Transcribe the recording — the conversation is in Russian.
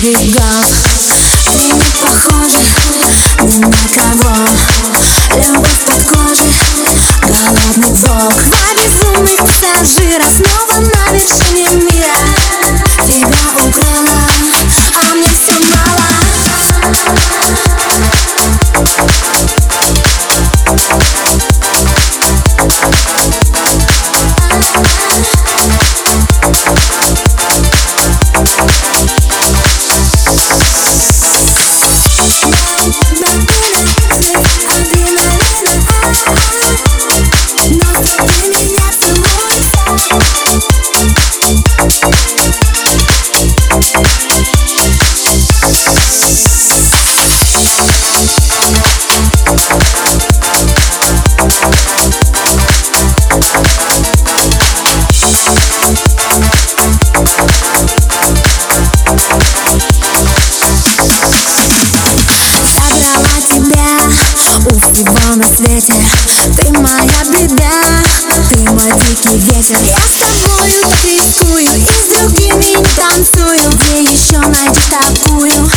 берегов Ты не похожа ни на кого Любовь под кожей Голодный волк Два безумных пассажира Снова свете. Ты моя беда, ты мой дикий ветер. Я с тобою рискую и с другими не танцую. Где еще найдешь такую